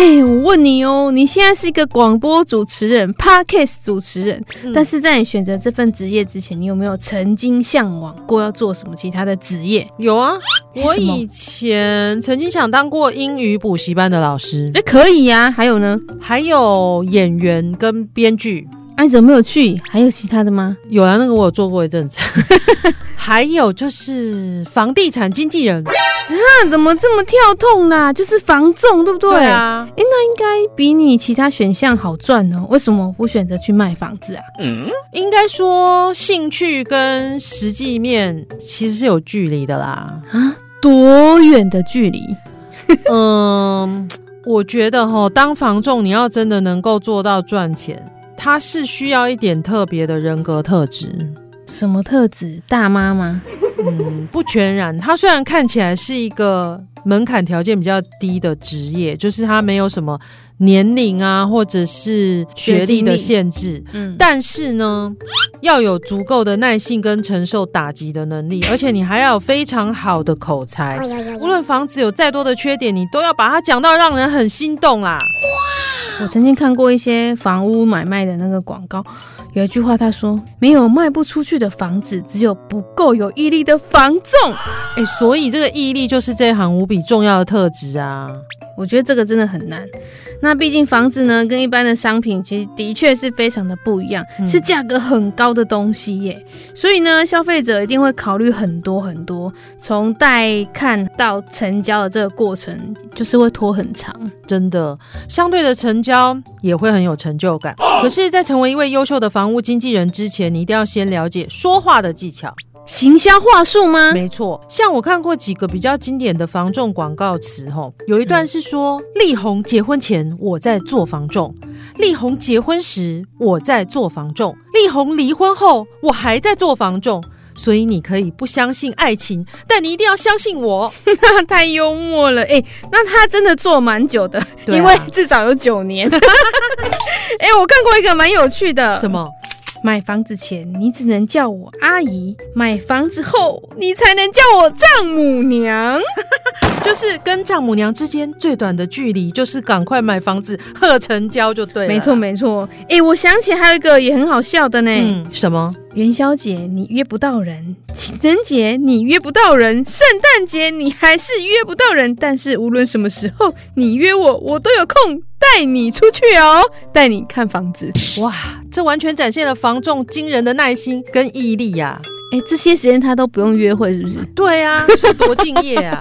哎、欸，我问你哦，你现在是一个广播主持人，Podcast 主持人，嗯、但是在你选择这份职业之前，你有没有曾经向往过要做什么其他的职业？有啊，我以前曾经想当过英语补习班的老师。哎、欸，可以呀、啊。还有呢？还有演员跟编剧。哎、啊，你怎么没有去？还有其他的吗？有啊，那个我有做过一阵子。还有就是房地产经纪人。啊，怎么这么跳痛啦？就是房仲，对不对？对啊。哎，那应该比你其他选项好赚哦。为什么不选择去卖房子啊？嗯，应该说兴趣跟实际面其实是有距离的啦。啊，多远的距离？嗯，我觉得哈，当房仲你要真的能够做到赚钱，它是需要一点特别的人格特质。什么特质？大妈吗？嗯，不全然。他虽然看起来是一个门槛条件比较低的职业，就是他没有什么年龄啊，或者是学历的限制。嗯，但是呢，要有足够的耐性跟承受打击的能力，而且你还要有非常好的口才。无论房子有再多的缺点，你都要把它讲到让人很心动啦。哇！我曾经看过一些房屋买卖的那个广告。有一句话，他说：“没有卖不出去的房子，只有不够有毅力的房仲。”哎，所以这个毅力就是这一行无比重要的特质啊。我觉得这个真的很难。那毕竟房子呢，跟一般的商品其实的确是非常的不一样，嗯、是价格很高的东西耶。所以呢，消费者一定会考虑很多很多，从带看到成交的这个过程，就是会拖很长。真的，相对的成交也会很有成就感。可是，在成为一位优秀的房屋经纪人之前，你一定要先了解说话的技巧。行销话术吗？没错，像我看过几个比较经典的房仲广告词，吼，有一段是说：“力宏结婚前我在做房仲，力宏结婚时我在做房仲，力宏离婚后我还在做房仲。”所以你可以不相信爱情，但你一定要相信我。太幽默了，哎、欸，那他真的做蛮久的，啊、因为至少有九年。哎、欸，我看过一个蛮有趣的，什么？买房子前，你只能叫我阿姨；买房子后，你才能叫我丈母娘。就是跟丈母娘之间最短的距离，就是赶快买房子贺成交就对了。没错，没错。哎，我想起还有一个也很好笑的呢。嗯，什么？元宵节你约不到人，情人节你约不到人，圣诞节你还是约不到人。但是无论什么时候你约我，我都有空。带你出去哦，带你看房子。哇，这完全展现了房仲惊人的耐心跟毅力呀！哎，这些时间他都不用约会，是不是？对啊，说多敬业啊！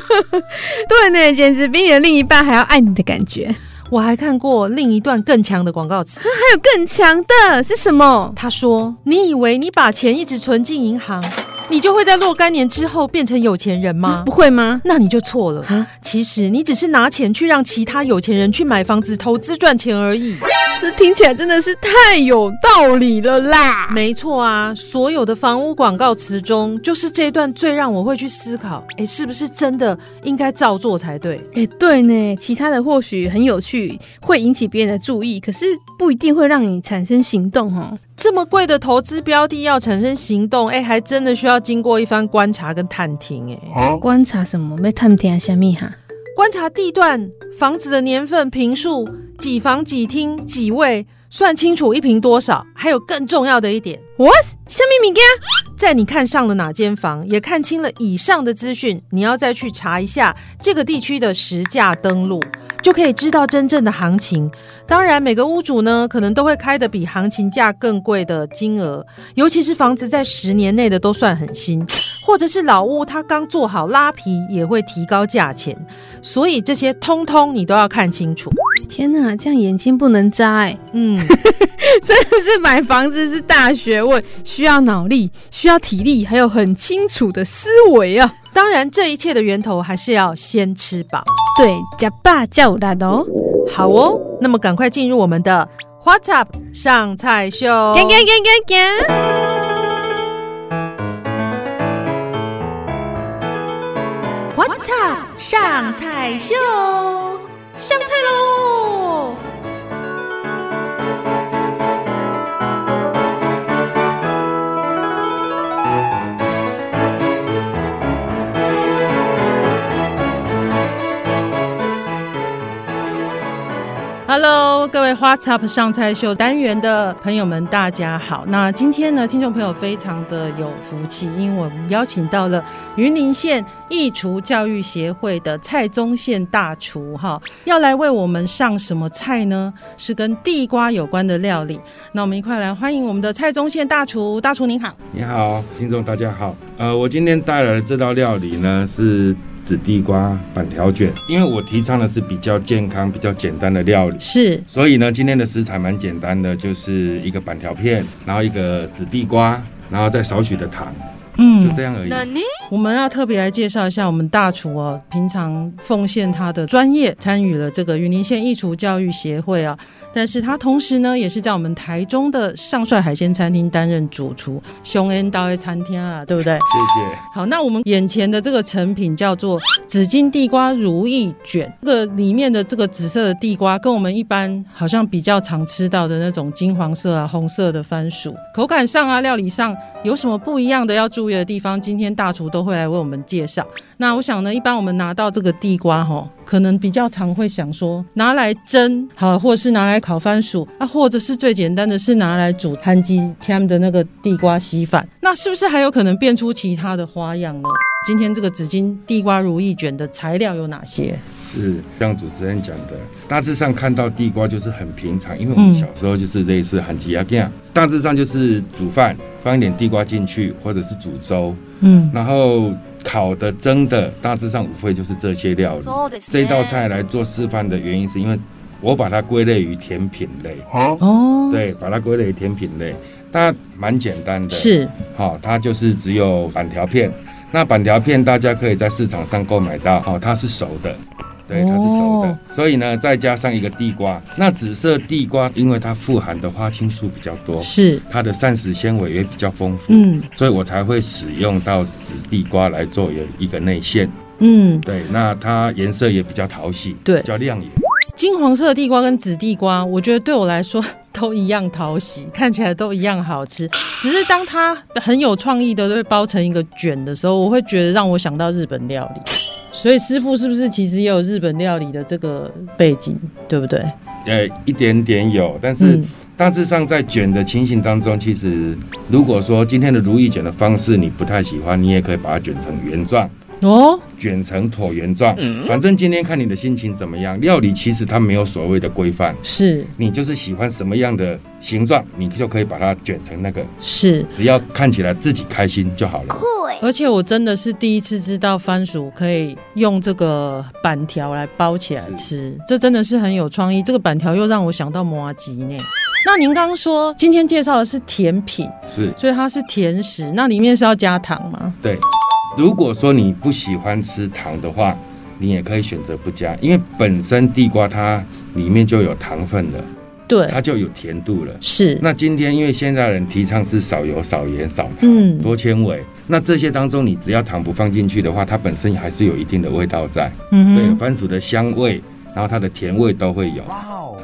对呢，简直比你的另一半还要爱你的感觉。我还看过另一段更强的广告词，还有更强的是什么？他说：“你以为你把钱一直存进银行？”你就会在若干年之后变成有钱人吗？不会吗？那你就错了。其实你只是拿钱去让其他有钱人去买房子投资赚钱而已。这听起来真的是太有道理了啦！没错啊，所有的房屋广告词中，就是这一段最让我会去思考：哎，是不是真的应该照做才对？哎，对呢。其他的或许很有趣，会引起别人的注意，可是不一定会让你产生行动哦。这么贵的投资标的要产生行动，哎，还真的需要经过一番观察跟探听，哎，观察什么？没探听啊，虾米哈？观察地段、房子的年份、平数、几房几厅几卫，算清楚一平多少。还有更重要的一点，What？虾米物件？在你看上了哪间房，也看清了以上的资讯，你要再去查一下这个地区的实价登录。就可以知道真正的行情。当然，每个屋主呢，可能都会开的比行情价更贵的金额，尤其是房子在十年内的都算很新，或者是老屋，它刚做好拉皮也会提高价钱。所以这些通通你都要看清楚。天哪，这样眼睛不能眨哎。嗯，真的是买房子是大学问，需要脑力，需要体力，还有很清楚的思维啊。当然，这一切的源头还是要先吃饱。对，呷饱才有力哦。好哦，那么赶快进入我们的 What's up？上菜秀。干干干干干。What's up？上菜秀，上菜喽！Hello，各位 What's Up 上菜秀单元的朋友们，大家好。那今天呢，听众朋友非常的有福气，因为我们邀请到了云林县义厨教育协会的蔡宗宪大厨，哈，要来为我们上什么菜呢？是跟地瓜有关的料理。那我们一块来欢迎我们的蔡宗宪大厨，大厨您好。你好，听众大家好。呃，我今天带来的这道料理呢是。紫地瓜板条卷，因为我提倡的是比较健康、比较简单的料理，是，所以呢，今天的食材蛮简单的，就是一个板条片，然后一个紫地瓜，然后再少许的糖。嗯，就这样而已。我们要特别来介绍一下我们大厨哦，平常奉献他的专业，参与了这个云林县艺厨教育协会啊。但是他同时呢，也是在我们台中的上帅海鲜餐厅担任主厨，熊恩刀的餐厅啊，对不对？谢谢。好，那我们眼前的这个成品叫做紫金地瓜如意卷，这个里面的这个紫色的地瓜，跟我们一般好像比较常吃到的那种金黄色啊、红色的番薯，口感上啊、料理上有什么不一样的要注注意的地方？今天大厨都会来为我们介绍。那我想呢，一般我们拿到这个地瓜哈，可能比较常会想说拿来蒸，好，或者是拿来烤番薯啊，或者是最简单的是拿来煮摊鸡签的那个地瓜稀饭。那是不是还有可能变出其他的花样呢？今天这个紫金地瓜如意卷的材料有哪些？是像主持人讲的，大致上看到地瓜就是很平常，因为我们小时候就是类似韩鸡鸭这样，大致上就是煮饭放一点地瓜进去，或者是煮粥，嗯，然后烤的、蒸的，大致上无非就是这些料理。这道菜来做示范的原因，是因为我把它归类于甜品类。哦，对，把它归类于甜品类，它蛮简单的。是，好，它就是只有板条片。那板条片大家可以在市场上购买到，哦，它是熟的，对，它是熟的，哦、所以呢，再加上一个地瓜，那紫色地瓜因为它富含的花青素比较多，是。它的膳食纤维也比较丰富，嗯，所以我才会使用到紫地瓜来做有一个内馅，嗯，对，那它颜色也比较讨喜，对，比较亮眼。金黄色的地瓜跟紫地瓜，我觉得对我来说都一样讨喜，看起来都一样好吃。只是当它很有创意的被包成一个卷的时候，我会觉得让我想到日本料理。所以师傅是不是其实也有日本料理的这个背景，对不对？呃，一点点有，但是大致上在卷的情形当中，其实如果说今天的如意卷的方式你不太喜欢，你也可以把它卷成圆状。哦，卷成椭圆状，反正今天看你的心情怎么样。料理其实它没有所谓的规范，是你就是喜欢什么样的形状，你就可以把它卷成那个，是只要看起来自己开心就好了。而且我真的是第一次知道番薯可以用这个板条来包起来吃，这真的是很有创意。这个板条又让我想到麻糬呢。那您刚刚说今天介绍的是甜品，是，所以它是甜食，那里面是要加糖吗？对。如果说你不喜欢吃糖的话，你也可以选择不加，因为本身地瓜它里面就有糖分了，对，它就有甜度了。是。那今天因为现在人提倡是少油、少盐、少糖、嗯、多纤维，那这些当中你只要糖不放进去的话，它本身还是有一定的味道在。嗯哼，对，番薯的香味，然后它的甜味都会有。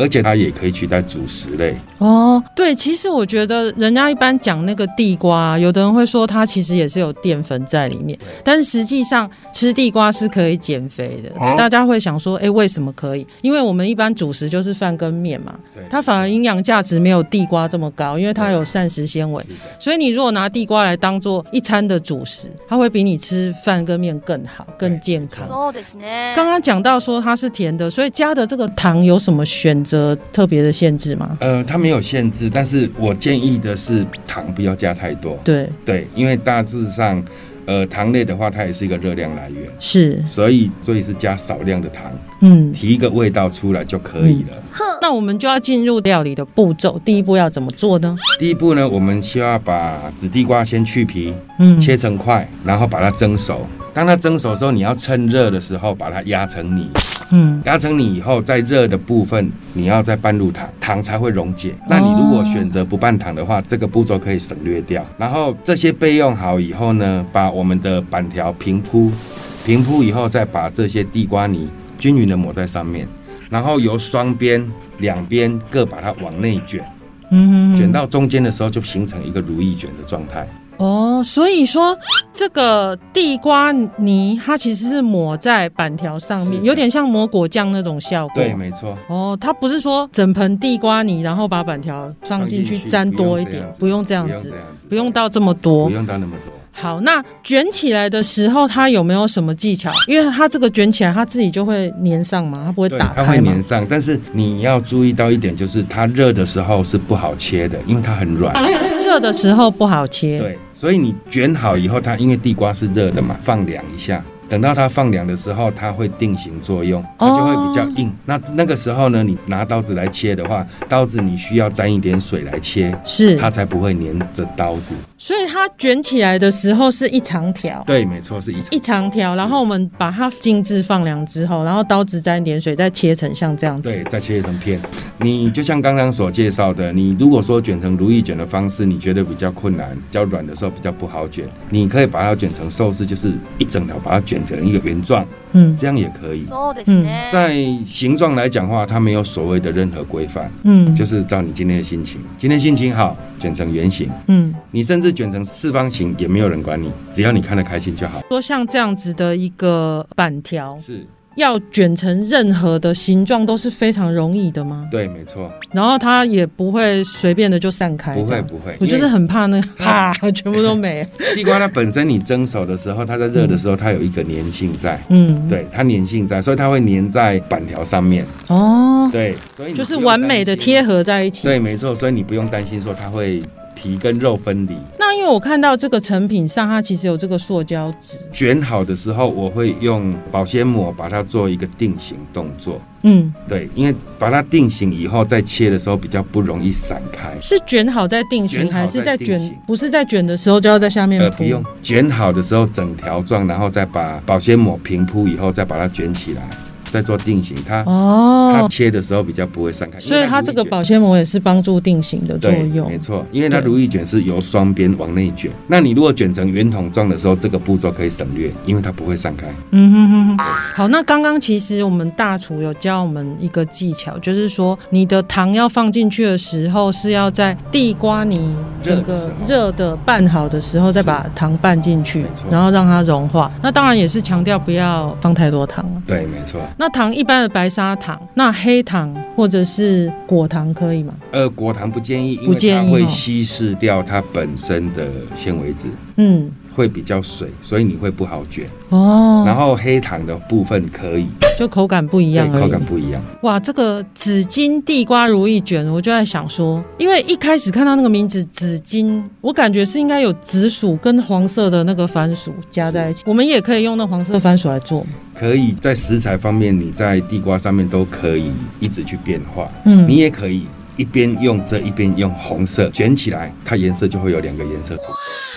而且它也可以取代主食类哦。对，其实我觉得人家一般讲那个地瓜，有的人会说它其实也是有淀粉在里面，但是实际上吃地瓜是可以减肥的。大家会想说，哎，为什么可以？因为我们一般主食就是饭跟面嘛，它反而营养价值没有地瓜这么高，因为它有膳食纤维。所以你如果拿地瓜来当做一餐的主食，它会比你吃饭跟面更好、更健康。刚刚讲到说它是甜的，所以加的这个糖有什么选？选择特别的限制吗？呃，它没有限制，但是我建议的是糖不要加太多。对对，因为大致上，呃，糖类的话，它也是一个热量来源，是，所以所以是加少量的糖，嗯，提一个味道出来就可以了。嗯、那我们就要进入料理的步骤，第一步要怎么做呢？第一步呢，我们需要把紫地瓜先去皮，嗯，切成块，然后把它蒸熟。当它蒸熟的时候，你要趁热的时候把它压成泥。嗯，压成泥以后，在热的部分你要再拌入糖，糖才会溶解。那你如果选择不拌糖的话，这个步骤可以省略掉。然后这些备用好以后呢，把我们的板条平铺，平铺以后再把这些地瓜泥均匀的抹在上面，然后由双边两边各把它往内卷，嗯，卷到中间的时候就形成一个如意卷的状态。哦，所以说这个地瓜泥它其实是抹在板条上面，有点像抹果酱那种效果。对，没错。哦，它不是说整盆地瓜泥，然后把板条放进去沾多一点，不用这样子，不用到这么多，不用到那么多。好，那卷起来的时候，它有没有什么技巧？因为它这个卷起来，它自己就会粘上嘛，它不会打开。它会粘上，但是你要注意到一点，就是它热的时候是不好切的，因为它很软。热的时候不好切。对，所以你卷好以后，它因为地瓜是热的嘛，放凉一下。等到它放凉的时候，它会定型作用，它就会比较硬。Oh. 那那个时候呢，你拿刀子来切的话，刀子你需要沾一点水来切，是它才不会粘着刀子。所以它卷起来的时候是一长条，对，没错，是一长一长条。然后我们把它静置放凉之后，然后刀子沾一点水，再切成像这样子。对，再切成片。你就像刚刚所介绍的，你如果说卷成如意卷的方式，你觉得比较困难，比较软的时候比较不好卷，你可以把它卷成寿司，就是一整条把它卷成一个圆状。嗯，这样也可以。嗯，在形状来讲的话，它没有所谓的任何规范。嗯，就是照你今天的心情，今天心情好，卷成圆形。嗯，你甚至卷成四方形也没有人管你，只要你看得开心就好。说像这样子的一个板条是。要卷成任何的形状都是非常容易的吗？对，没错。然后它也不会随便的就散开。不会，不会。我就是很怕那个 啪，全部都没。地瓜它本身你蒸熟的时候，它在热的时候，它有一个粘性在。嗯，对，它粘性在，所以它会粘在板条上面。哦，对，所以就是完美的贴合在一起。对，没错。所以你不用担心说它会。皮跟肉分离。那因为我看到这个成品上，它其实有这个塑胶纸。卷好的时候，我会用保鲜膜把它做一个定型动作。嗯，对，因为把它定型以后，再切的时候比较不容易散开。是卷好再定型，还是在卷？不是在卷的时候就要在下面铺？呃，不用，卷好的时候整条状，然后再把保鲜膜平铺以后，再把它卷起来。在做定型，它哦，它切的时候比较不会散开，所以它这个保鲜膜也是帮助定型的作用。没错，因为它如意卷是由双边往内卷，那你如果卷成圆筒状的时候，这个步骤可以省略，因为它不会散开。嗯哼哼哼。好，那刚刚其实我们大厨有教我们一个技巧，就是说你的糖要放进去的时候，是要在地瓜泥这个热的拌好的时候再把糖拌进去，然后让它融化。那当然也是强调不要放太多糖。对，没错。那糖一般的白砂糖，那黑糖或者是果糖可以吗？呃，果糖不建议，因为它会稀释掉它本身的纤维质，嗯，会比较水，所以你会不好卷哦。然后黑糖的部分可以，就口感不一样，口感不一样。哇，这个紫金地瓜如意卷，我就在想说，因为一开始看到那个名字紫金，我感觉是应该有紫薯跟黄色的那个番薯加在一起，我们也可以用那黄色番薯来做。可以在食材方面，你在地瓜上面都可以一直去变化。嗯，你也可以一边用这一边用红色卷起来，它颜色就会有两个颜色出。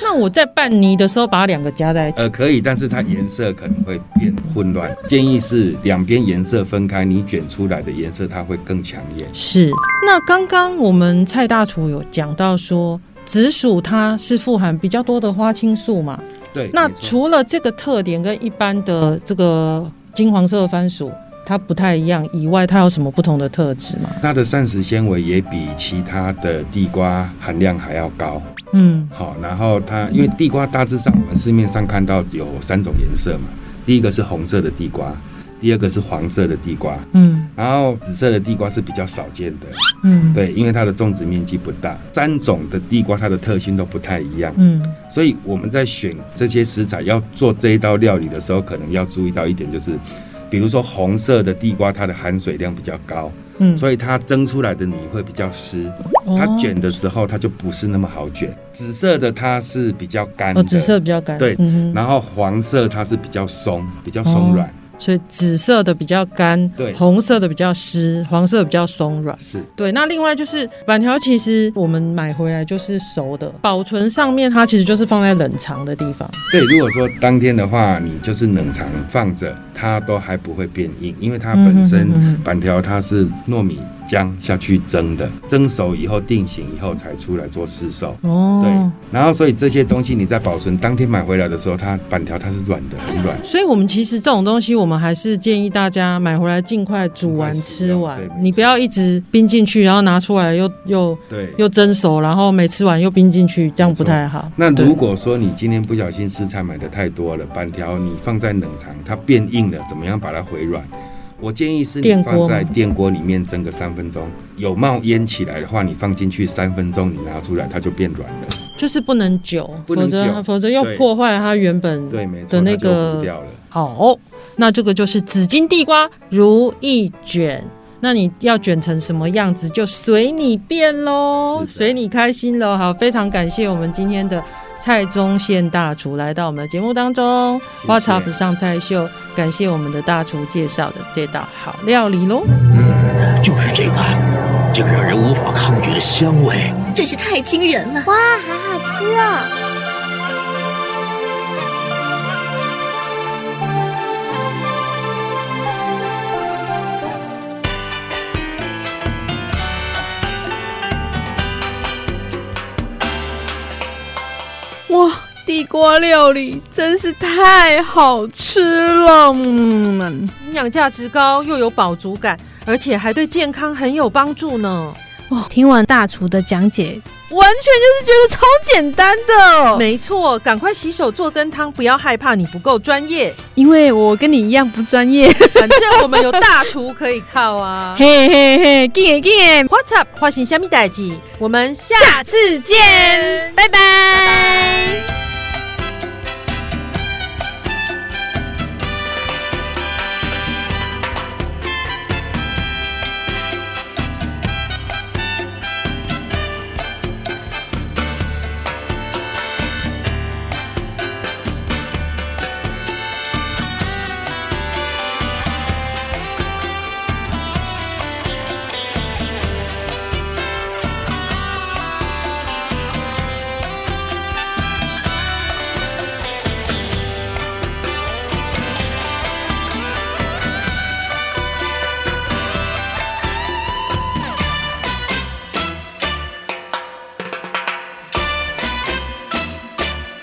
那我在拌泥的时候，把两个加在。呃，可以，但是它颜色可能会变混乱。建议是两边颜色分开，你卷出来的颜色它会更抢眼。是。那刚刚我们蔡大厨有讲到说，紫薯它是富含比较多的花青素嘛？对，那除了这个特点跟一般的这个金黄色的番薯它不太一样以外，它有什么不同的特质吗？它的膳食纤维也比其他的地瓜含量还要高。嗯，好，然后它因为地瓜大致上我们市面上看到有三种颜色嘛，第一个是红色的地瓜。第二个是黄色的地瓜，嗯，然后紫色的地瓜是比较少见的，嗯，对，因为它的种植面积不大。三种的地瓜它的特性都不太一样，嗯，所以我们在选这些食材要做这一道料理的时候，可能要注意到一点，就是比如说红色的地瓜它的含水量比较高，嗯，所以它蒸出来的泥会比较湿，它卷的时候它就不是那么好卷。紫色的它是比较干，哦，紫色比较干，对，然后黄色它是比较松，比较松软。所以紫色的比较干，对，红色的比较湿，黄色的比较松软。是对。那另外就是板条，其实我们买回来就是熟的，保存上面它其实就是放在冷藏的地方。对，如果说当天的话，你就是冷藏放着，它都还不会变硬，因为它本身板条它是糯米。姜下去蒸的，蒸熟以后定型以后才出来做市售。哦，对，然后所以这些东西你在保存当天买回来的时候，它板条它是软的，很软。所以我们其实这种东西，我们还是建议大家买回来尽快煮完吃完，你不要一直冰进去，然后拿出来又又对又蒸熟，然后没吃完又冰进去，这样不太好。那如果说你今天不小心食材买的太多了，板条你放在冷藏，它变硬了，怎么样把它回软？我建议是你放在电锅里面蒸个三分钟，有冒烟起来的话，你放进去三分钟，你拿出来它就变软了。就是不能久，否则否则又破坏它原本的那个。好，那这个就是紫金地瓜如意卷，那你要卷成什么样子就随你便喽，随你开心喽。好，非常感谢我们今天的。蔡宗宪大厨来到我们的节目当中，花茶不上菜秀，感谢我们的大厨介绍的这道好料理喽。嗯，就是这个，这个让人无法抗拒的香味，真是太惊人了！哇，好好吃哦。哇，地瓜料理真是太好吃了！嗯，营养价值高，又有饱足感，而且还对健康很有帮助呢。哇，听完大厨的讲解，完全就是觉得超简单的。没错，赶快洗手做羹汤，不要害怕你不够专业，因为我跟你一样不专业。反正我们有大厨可以靠啊！嘿嘿嘿，get get，What's up？花型虾米代记，我们下次见，下次见，拜拜。拜拜。